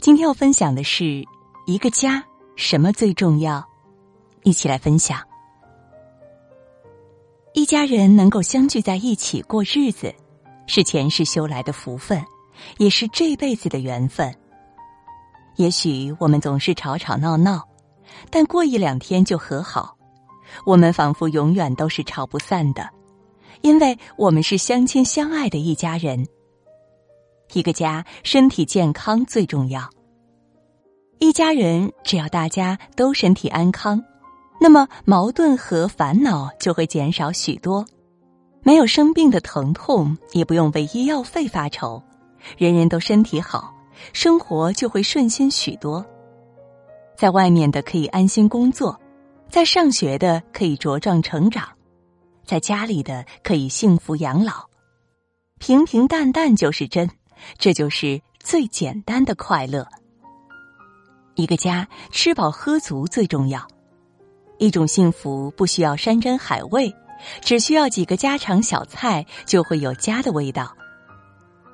今天要分享的是一个家什么最重要？一起来分享。一家人能够相聚在一起过日子，是前世修来的福分，也是这辈子的缘分。也许我们总是吵吵闹闹，但过一两天就和好，我们仿佛永远都是吵不散的，因为我们是相亲相爱的一家人。一个家身体健康最重要。一家人只要大家都身体安康，那么矛盾和烦恼就会减少许多。没有生病的疼痛，也不用为医药费发愁。人人都身体好，生活就会顺心许多。在外面的可以安心工作，在上学的可以茁壮成长，在家里的可以幸福养老。平平淡淡就是真。这就是最简单的快乐。一个家吃饱喝足最重要。一种幸福不需要山珍海味，只需要几个家常小菜，就会有家的味道。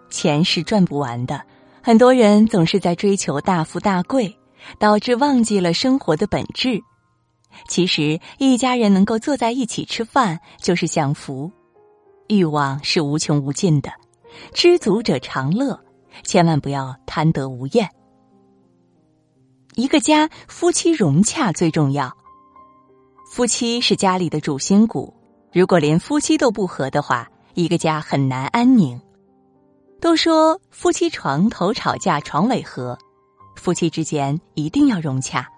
钱是赚不完的，很多人总是在追求大富大贵，导致忘记了生活的本质。其实，一家人能够坐在一起吃饭就是享福。欲望是无穷无尽的。知足者常乐，千万不要贪得无厌。一个家夫妻融洽最重要，夫妻是家里的主心骨，如果连夫妻都不和的话，一个家很难安宁。都说夫妻床头吵架床尾和，夫妻之间一定要融洽，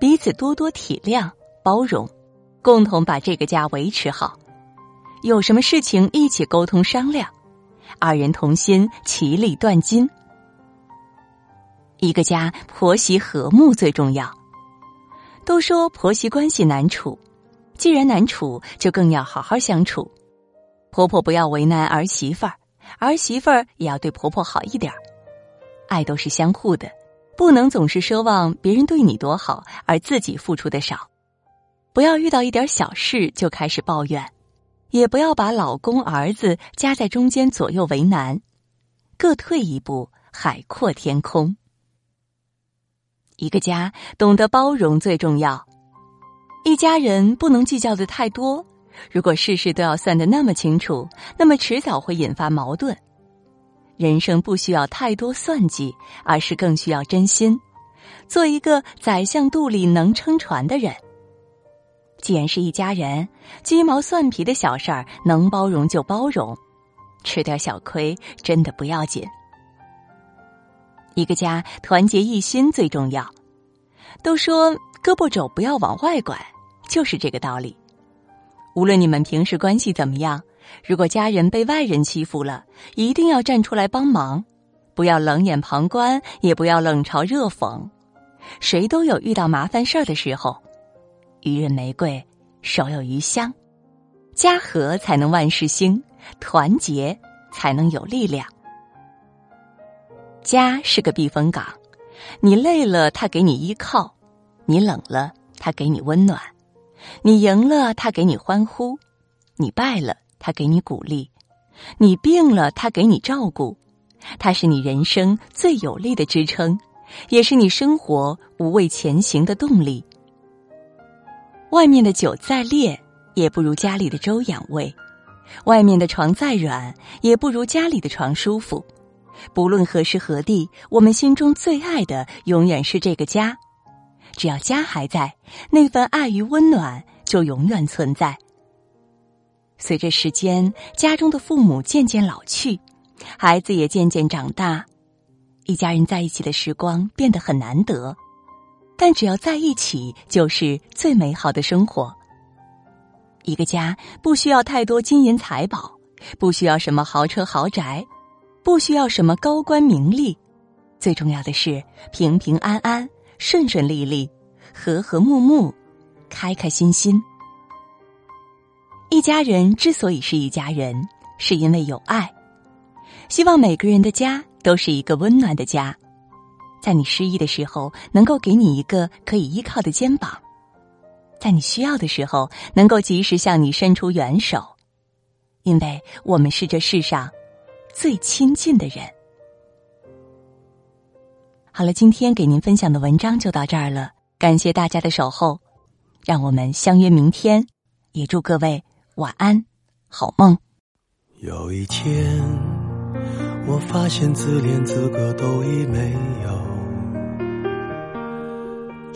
彼此多多体谅包容，共同把这个家维持好。有什么事情一起沟通商量。二人同心，其利断金。一个家婆媳和睦最重要。都说婆媳关系难处，既然难处，就更要好好相处。婆婆不要为难儿媳妇儿，儿媳妇儿也要对婆婆好一点儿。爱都是相互的，不能总是奢望别人对你多好，而自己付出的少。不要遇到一点小事就开始抱怨。也不要把老公、儿子夹在中间，左右为难，各退一步，海阔天空。一个家懂得包容最重要，一家人不能计较的太多。如果事事都要算的那么清楚，那么迟早会引发矛盾。人生不需要太多算计，而是更需要真心，做一个宰相肚里能撑船的人。既然是一家人，鸡毛蒜皮的小事儿能包容就包容，吃点小亏真的不要紧。一个家团结一心最重要。都说胳膊肘不要往外拐，就是这个道理。无论你们平时关系怎么样，如果家人被外人欺负了，一定要站出来帮忙，不要冷眼旁观，也不要冷嘲热讽。谁都有遇到麻烦事儿的时候。予人玫瑰，手有余香。家和才能万事兴，团结才能有力量。家是个避风港，你累了，他给你依靠；你冷了，他给你温暖；你赢了，他给你欢呼；你败了，他给你鼓励；你病了，他给你照顾。他是你人生最有力的支撑，也是你生活无畏前行的动力。外面的酒再烈，也不如家里的粥养胃；外面的床再软，也不如家里的床舒服。不论何时何地，我们心中最爱的永远是这个家。只要家还在，那份爱与温暖就永远存在。随着时间，家中的父母渐渐老去，孩子也渐渐长大，一家人在一起的时光变得很难得。但只要在一起，就是最美好的生活。一个家不需要太多金银财宝，不需要什么豪车豪宅，不需要什么高官名利，最重要的是平平安安、顺顺利利、和和睦睦、开开心心。一家人之所以是一家人，是因为有爱。希望每个人的家都是一个温暖的家。在你失意的时候，能够给你一个可以依靠的肩膀；在你需要的时候，能够及时向你伸出援手。因为我们是这世上最亲近的人。好了，今天给您分享的文章就到这儿了，感谢大家的守候，让我们相约明天，也祝各位晚安，好梦。有一天，我发现自怜资格都已没有。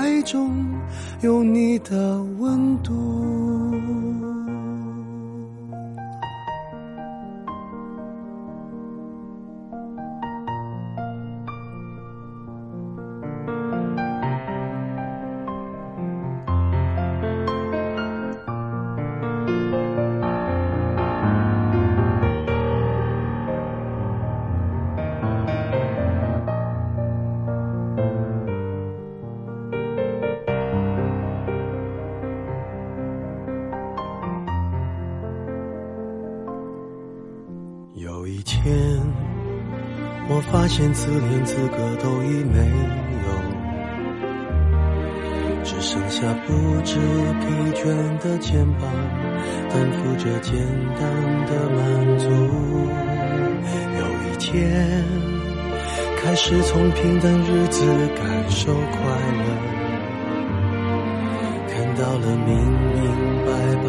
怀中。有你的温度。现自怜资格都已没有，只剩下不知疲倦的肩膀，担负着简单的满足。有一天，开始从平淡日子感受快乐，看到了明明白白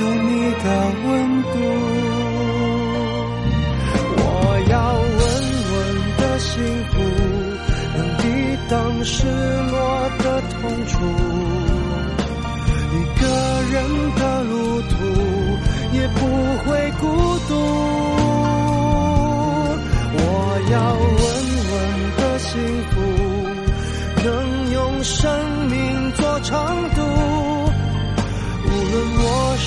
有你的温度。我要稳稳的幸福能抵挡失落的痛楚。